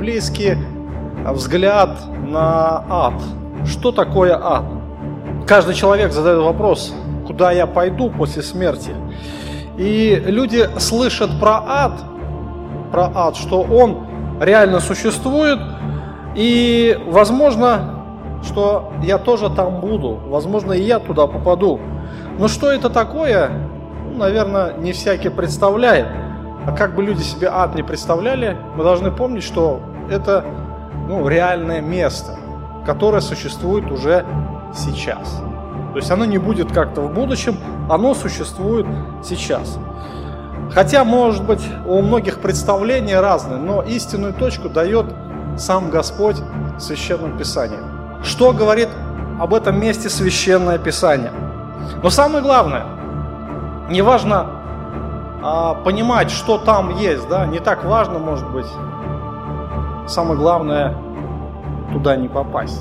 библейский взгляд на ад. Что такое ад? Каждый человек задает вопрос, куда я пойду после смерти. И люди слышат про ад, про ад, что он реально существует, и возможно, что я тоже там буду, возможно, и я туда попаду. Но что это такое, ну, наверное, не всякий представляет. А как бы люди себе ад не представляли, мы должны помнить, что это ну, реальное место, которое существует уже сейчас. То есть оно не будет как-то в будущем, оно существует сейчас. Хотя, может быть, у многих представления разные, но истинную точку дает сам Господь в Священном Писании. Что говорит об этом месте Священное Писание? Но самое главное, не важно а, понимать, что там есть, да, не так важно, может быть. Самое главное, туда не попасть.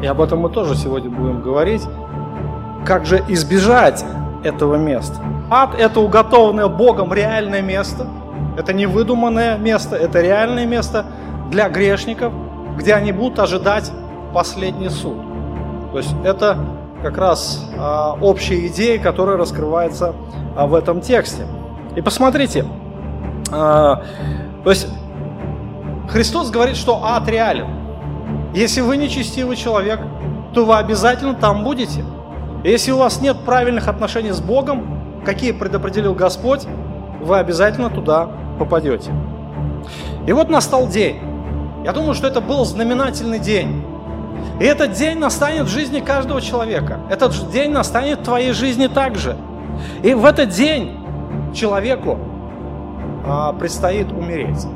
И об этом мы тоже сегодня будем говорить. Как же избежать этого места? Ад – это уготованное Богом реальное место. Это не выдуманное место, это реальное место для грешников, где они будут ожидать последний суд. То есть это как раз а, общая идея, которая раскрывается а, в этом тексте. И посмотрите, а, то есть Христос говорит, что ад реален. Если вы нечестивый человек, то вы обязательно там будете. Если у вас нет правильных отношений с Богом, какие предопределил Господь, вы обязательно туда попадете. И вот настал день. Я думаю, что это был знаменательный день. И этот день настанет в жизни каждого человека. Этот день настанет в твоей жизни также. И в этот день человеку а, предстоит умереть.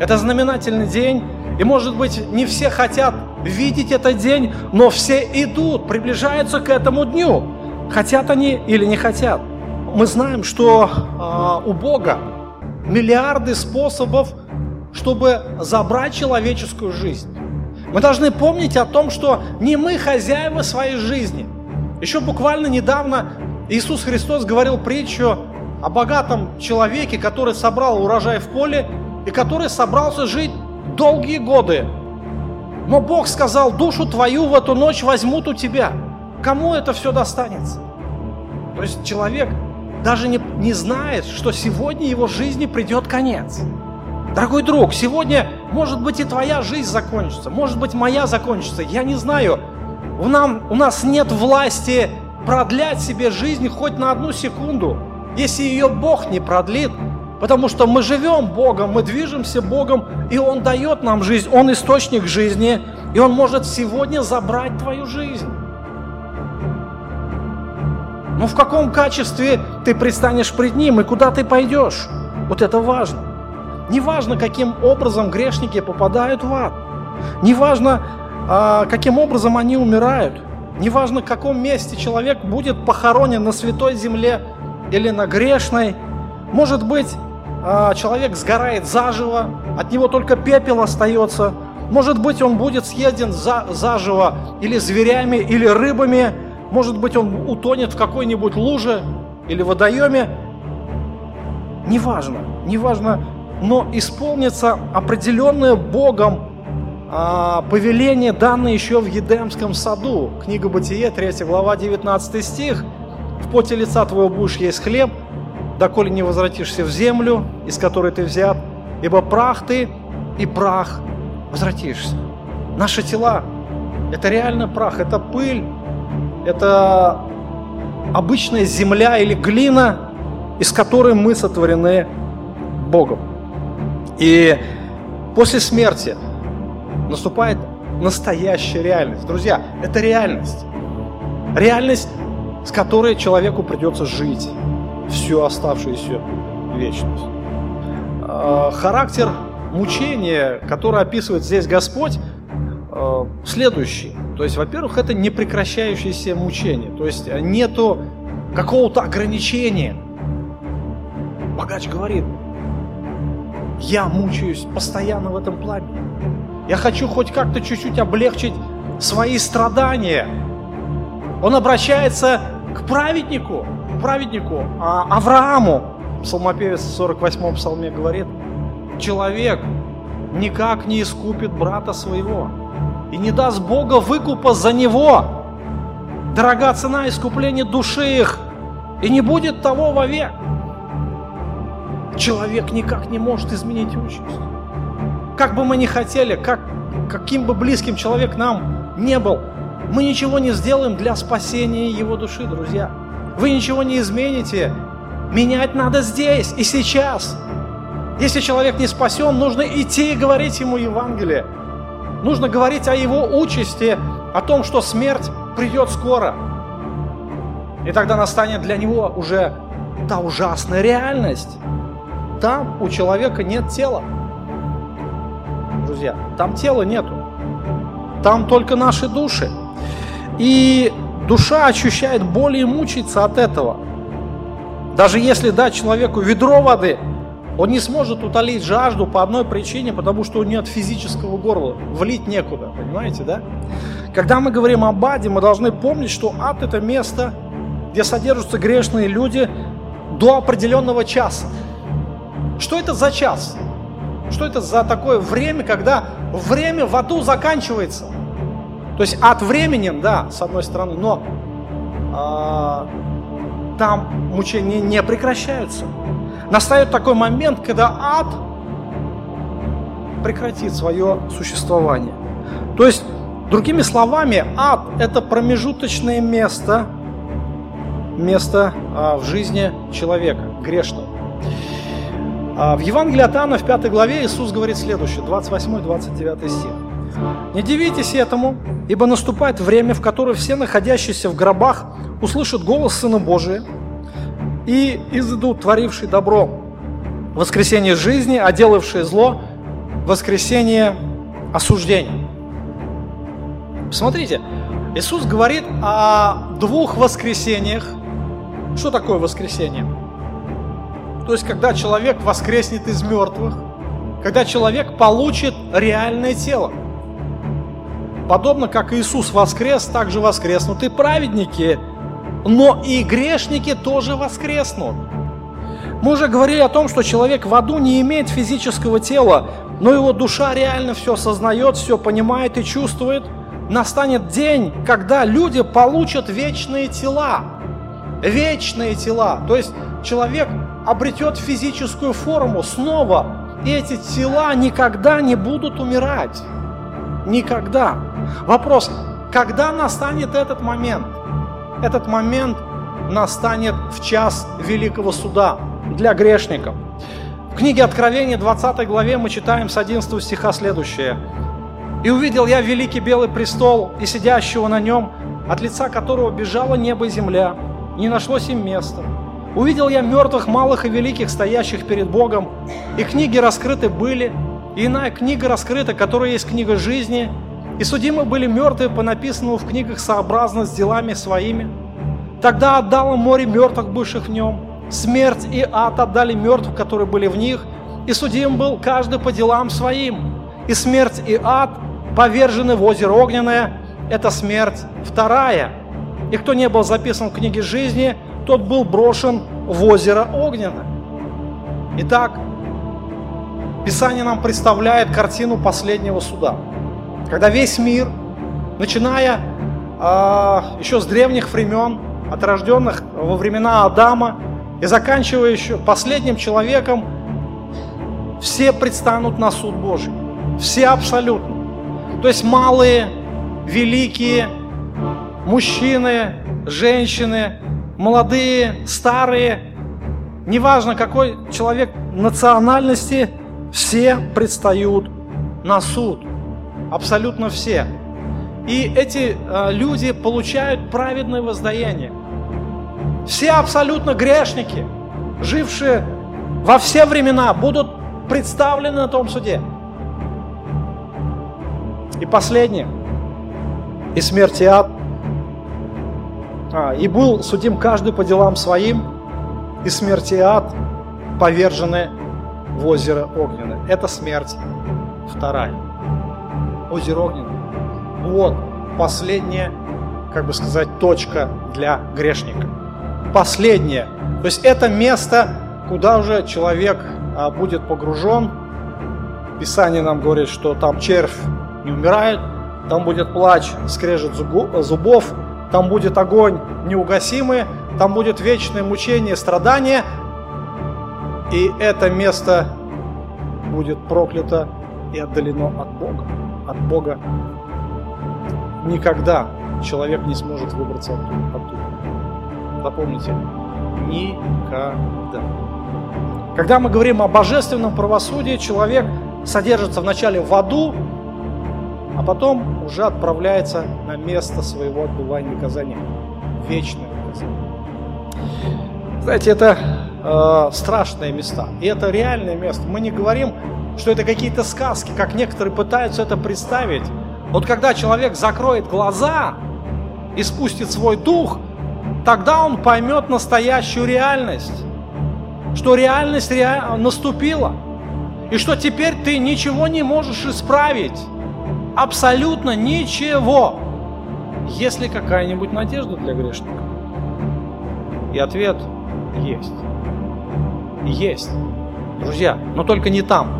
Это знаменательный день, и, может быть, не все хотят видеть этот день, но все идут, приближаются к этому дню. Хотят они или не хотят. Мы знаем, что э, у Бога миллиарды способов, чтобы забрать человеческую жизнь. Мы должны помнить о том, что не мы хозяева своей жизни. Еще буквально недавно Иисус Христос говорил притчу о богатом человеке, который собрал урожай в поле и который собрался жить долгие годы. Но Бог сказал, душу твою в эту ночь возьмут у тебя. Кому это все достанется? То есть человек даже не, не знает, что сегодня его жизни придет конец. Дорогой друг, сегодня, может быть, и твоя жизнь закончится, может быть, моя закончится, я не знаю. У, нам, у нас нет власти продлять себе жизнь хоть на одну секунду. Если ее Бог не продлит, Потому что мы живем Богом, мы движемся Богом, и Он дает нам жизнь, Он источник жизни, и Он может сегодня забрать твою жизнь. Но в каком качестве ты предстанешь пред Ним и куда ты пойдешь? Вот это важно. Не важно, каким образом грешники попадают в ад. Не важно, а, каким образом они умирают. Не важно, в каком месте человек будет похоронен на святой земле или на грешной. Может быть, а, человек сгорает заживо, от него только пепел остается. Может быть, он будет съеден за, заживо или зверями, или рыбами. Может быть, он утонет в какой-нибудь луже или водоеме. Неважно, неважно, но исполнится определенное Богом а, повеление, данное еще в Едемском саду. Книга Бытие, 3 глава, 19 стих. «В поте лица твоего будешь есть хлеб, доколе не возвратишься в землю, из которой ты взят, ибо прах ты и прах возвратишься. Наши тела – это реально прах, это пыль, это обычная земля или глина, из которой мы сотворены Богом. И после смерти наступает настоящая реальность. Друзья, это реальность. Реальность, с которой человеку придется жить всю оставшуюся вечность. А, характер мучения, который описывает здесь Господь, а, следующий. То есть, во-первых, это непрекращающееся мучение. То есть нету какого-то ограничения. Богач говорит, я мучаюсь постоянно в этом пламени. Я хочу хоть как-то чуть-чуть облегчить свои страдания. Он обращается к праведнику, праведнику а Аврааму, псалмопевец в 48-м псалме говорит, человек, никак не искупит брата своего и не даст Бога выкупа за него. Дорога цена искупления души их, и не будет того вовек. Человек никак не может изменить участь. Как бы мы ни хотели, как, каким бы близким человек нам не был, мы ничего не сделаем для спасения его души, друзья. Вы ничего не измените. Менять надо здесь и сейчас. Если человек не спасен, нужно идти и говорить ему Евангелие. Нужно говорить о его участи, о том, что смерть придет скоро. И тогда настанет для него уже та ужасная реальность. Там у человека нет тела. Друзья, там тела нету. Там только наши души. И душа ощущает боль и мучается от этого. Даже если дать человеку ведро воды, он не сможет утолить жажду по одной причине, потому что у него нет физического горла, влить некуда, понимаете, да? Когда мы говорим об аде, мы должны помнить, что ад – это место, где содержатся грешные люди до определенного часа. Что это за час? Что это за такое время, когда время в аду заканчивается? То есть ад временен, да, с одной стороны, но э, там мучения не прекращаются. Настает такой момент, когда ад прекратит свое существование. То есть, другими словами, ад – это промежуточное место, место а, в жизни человека, грешного. А, в Евангелии от Иоанна в 5 главе Иисус говорит следующее, 28-29 стих. «Не дивитесь этому, ибо наступает время, в которое все находящиеся в гробах услышат голос Сына Божия и изыдут творивший добро воскресение жизни, а делавшие зло воскресение осуждения». Смотрите, Иисус говорит о двух воскресениях. Что такое воскресение? То есть, когда человек воскреснет из мертвых, когда человек получит реальное тело. Подобно как Иисус воскрес, так же воскреснут и праведники, но и грешники тоже воскреснут. Мы уже говорили о том, что человек в аду не имеет физического тела, но его душа реально все осознает, все понимает и чувствует. Настанет день, когда люди получат вечные тела. Вечные тела. То есть человек обретет физическую форму снова, и эти тела никогда не будут умирать. Никогда. Вопрос, когда настанет этот момент? Этот момент настанет в час великого суда для грешников. В книге Откровения, 20 главе, мы читаем с 11 стиха следующее. «И увидел я великий белый престол и сидящего на нем, от лица которого бежало небо и земля, не нашлось им места. Увидел я мертвых, малых и великих, стоящих перед Богом, и книги раскрыты были, и иная книга раскрыта, которая есть книга жизни, и судимы были мертвые по написанному в книгах сообразно с делами своими. Тогда отдало море мертвых, бывших в нем, смерть и ад отдали мертвых, которые были в них, и судим был каждый по делам своим. И смерть и ад повержены в озеро огненное, это смерть вторая. И кто не был записан в книге жизни – тот был брошен в озеро Огненное. Итак, Писание нам представляет картину последнего суда, когда весь мир, начиная э, еще с древних времен, от рожденных во времена Адама и заканчивая еще последним человеком, все предстанут на суд Божий. Все абсолютно. То есть малые, великие, мужчины, женщины, молодые, старые, неважно какой человек национальности, все предстают на суд. Абсолютно все. И эти э, люди получают праведное воздаяние. Все абсолютно грешники, жившие во все времена, будут представлены на том суде. И последнее. И смерть и ад а, и был судим каждый по делам своим, и смерть и ад повержены в озеро Огненное. Это смерть вторая. Озеро Огненное. Вот последняя, как бы сказать, точка для грешника. Последняя. То есть это место, куда уже человек а, будет погружен Писание нам говорит, что там червь не умирает, там будет плач, скрежет зубов, там будет огонь неугасимый, там будет вечное мучение, страдание, и это место будет проклято и отдалено от Бога. От Бога никогда человек не сможет выбраться оттуда. Запомните, никогда. Когда мы говорим о божественном правосудии, человек содержится вначале в аду, а потом уже отправляется на место своего отбывания наказания. Вечное наказание. Знаете, это э, страшные места. И это реальное место. Мы не говорим, что это какие-то сказки, как некоторые пытаются это представить. Вот когда человек закроет глаза и спустит свой дух, тогда он поймет настоящую реальность. Что реальность ре... наступила. И что теперь ты ничего не можешь исправить. Абсолютно ничего. Есть ли какая-нибудь надежда для грешника? И ответ есть. Есть. Друзья, но только не там.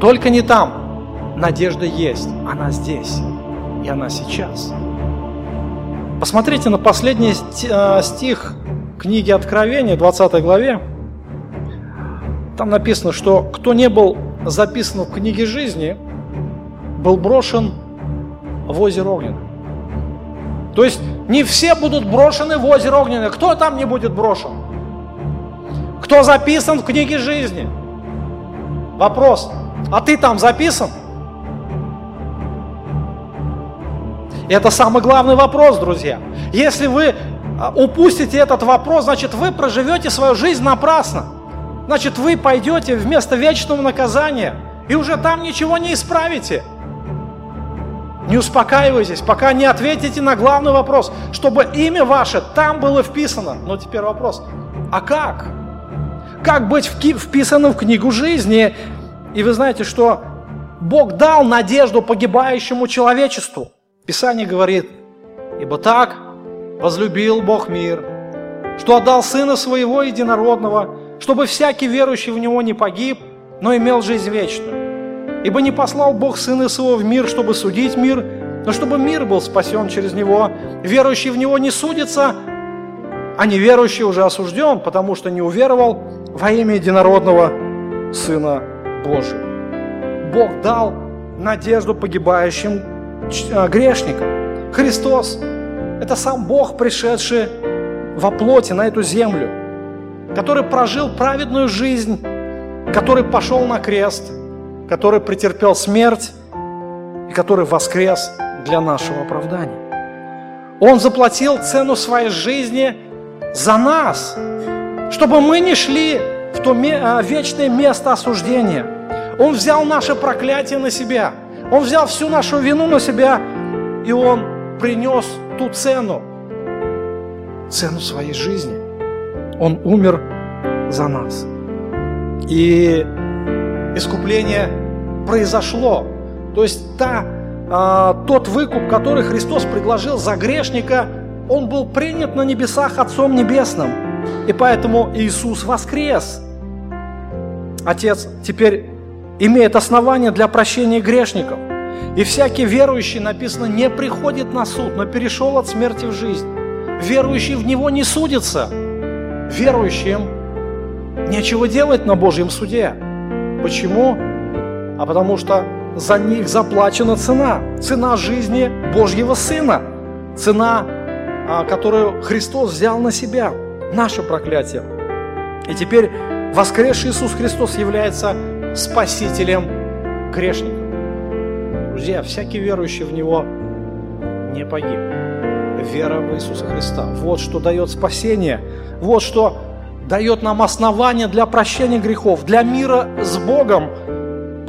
Только не там. Надежда есть. Она здесь. И она сейчас. Посмотрите на последний э, стих книги Откровения, 20 главе. Там написано, что кто не был записан в книге жизни, был брошен в озеро Огненное. То есть не все будут брошены в озеро Огненное. Кто там не будет брошен? Кто записан в книге жизни? Вопрос. А ты там записан? Это самый главный вопрос, друзья. Если вы а, упустите этот вопрос, значит вы проживете свою жизнь напрасно. Значит вы пойдете вместо вечного наказания и уже там ничего не исправите. Не успокаивайтесь, пока не ответите на главный вопрос, чтобы имя ваше там было вписано. Но теперь вопрос, а как? Как быть вписанным в книгу жизни? И вы знаете, что Бог дал надежду погибающему человечеству. Писание говорит, ибо так возлюбил Бог мир, что отдал Сына Своего Единородного, чтобы всякий верующий в Него не погиб, но имел жизнь вечную. Ибо не послал Бог Сына Своего в мир, чтобы судить мир, но чтобы мир был спасен через Него. Верующий в Него не судится, а неверующий уже осужден, потому что не уверовал во имя единородного Сына Божия. Бог дал надежду погибающим а, грешникам. Христос – это сам Бог, пришедший во плоти на эту землю, который прожил праведную жизнь, который пошел на крест – который претерпел смерть и который воскрес для нашего оправдания. Он заплатил цену своей жизни за нас, чтобы мы не шли в то а, вечное место осуждения. Он взял наше проклятие на себя. Он взял всю нашу вину на себя, и Он принес ту цену, цену своей жизни. Он умер за нас. И искупление произошло. То есть та, э, тот выкуп, который Христос предложил за грешника, он был принят на небесах Отцом Небесным. И поэтому Иисус воскрес. Отец теперь имеет основания для прощения грешников. И всякий верующий, написано, не приходит на суд, но перешел от смерти в жизнь. Верующий в Него не судится. Верующим нечего делать на Божьем суде. Почему? а потому что за них заплачена цена. Цена жизни Божьего Сына. Цена, а, которую Христос взял на себя. Наше проклятие. И теперь воскресший Иисус Христос является спасителем грешников. Друзья, всякий верующий в Него не погиб. Вера в Иисуса Христа. Вот что дает спасение. Вот что дает нам основание для прощения грехов, для мира с Богом,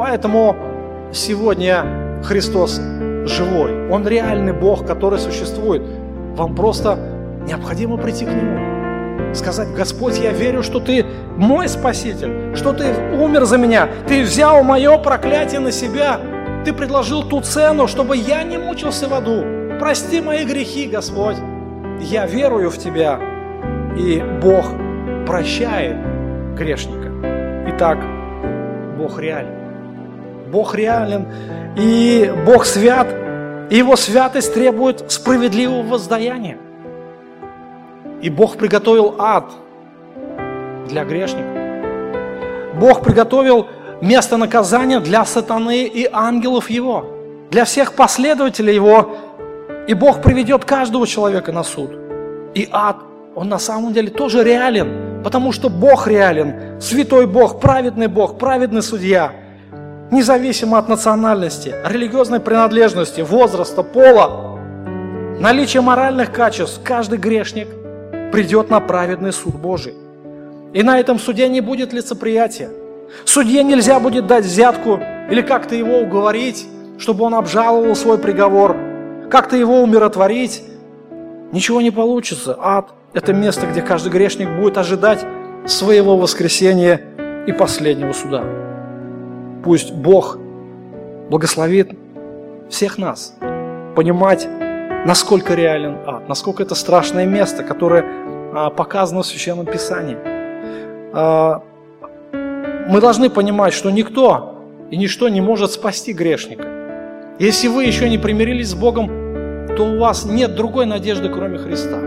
Поэтому сегодня Христос живой. Он реальный Бог, который существует. Вам просто необходимо прийти к Нему. Сказать, Господь, я верю, что Ты мой Спаситель, что Ты умер за меня, Ты взял мое проклятие на себя, Ты предложил ту цену, чтобы я не мучился в аду. Прости мои грехи, Господь. Я верую в Тебя, и Бог прощает грешника. Итак, Бог реален. Бог реален, и Бог свят, и Его святость требует справедливого воздаяния. И Бог приготовил ад для грешников. Бог приготовил место наказания для сатаны и ангелов его, для всех последователей его. И Бог приведет каждого человека на суд. И ад, он на самом деле тоже реален, потому что Бог реален, святой Бог, праведный Бог, праведный судья, независимо от национальности, религиозной принадлежности, возраста, пола, наличия моральных качеств, каждый грешник придет на праведный суд Божий. И на этом суде не будет лицеприятия. Судье нельзя будет дать взятку или как-то его уговорить, чтобы он обжаловал свой приговор, как-то его умиротворить. Ничего не получится. Ад – это место, где каждый грешник будет ожидать своего воскресения и последнего суда. Пусть Бог благословит всех нас понимать, насколько реален ад, насколько это страшное место, которое а, показано в Священном Писании. А, мы должны понимать, что никто и ничто не может спасти грешника. Если вы еще не примирились с Богом, то у вас нет другой надежды, кроме Христа.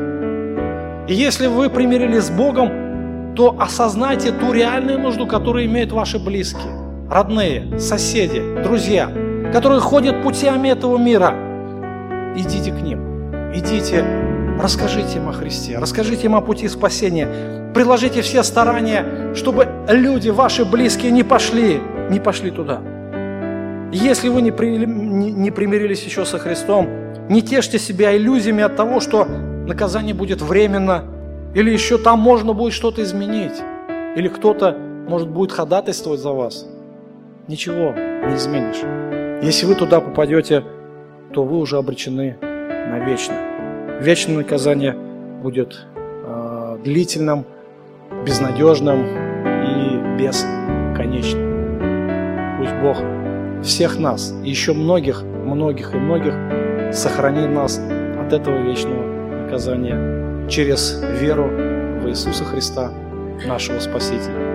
И если вы примирились с Богом, то осознайте ту реальную нужду, которую имеют ваши близкие, родные, соседи, друзья, которые ходят путями этого мира. Идите к ним, идите, расскажите им о Христе, расскажите им о пути спасения, приложите все старания, чтобы люди, ваши близкие, не пошли, не пошли туда. Если вы не, при, не, не примирились еще со Христом, не тешьте себя иллюзиями от того, что наказание будет временно, или еще там можно будет что-то изменить, или кто-то, может, будет ходатайствовать за вас. Ничего не изменишь. Если вы туда попадете, то вы уже обречены на вечно. Вечное наказание будет э, длительным, безнадежным и бесконечным. Пусть Бог всех нас, еще многих, многих и многих сохранит нас от этого вечного наказания через веру в Иисуса Христа, нашего Спасителя.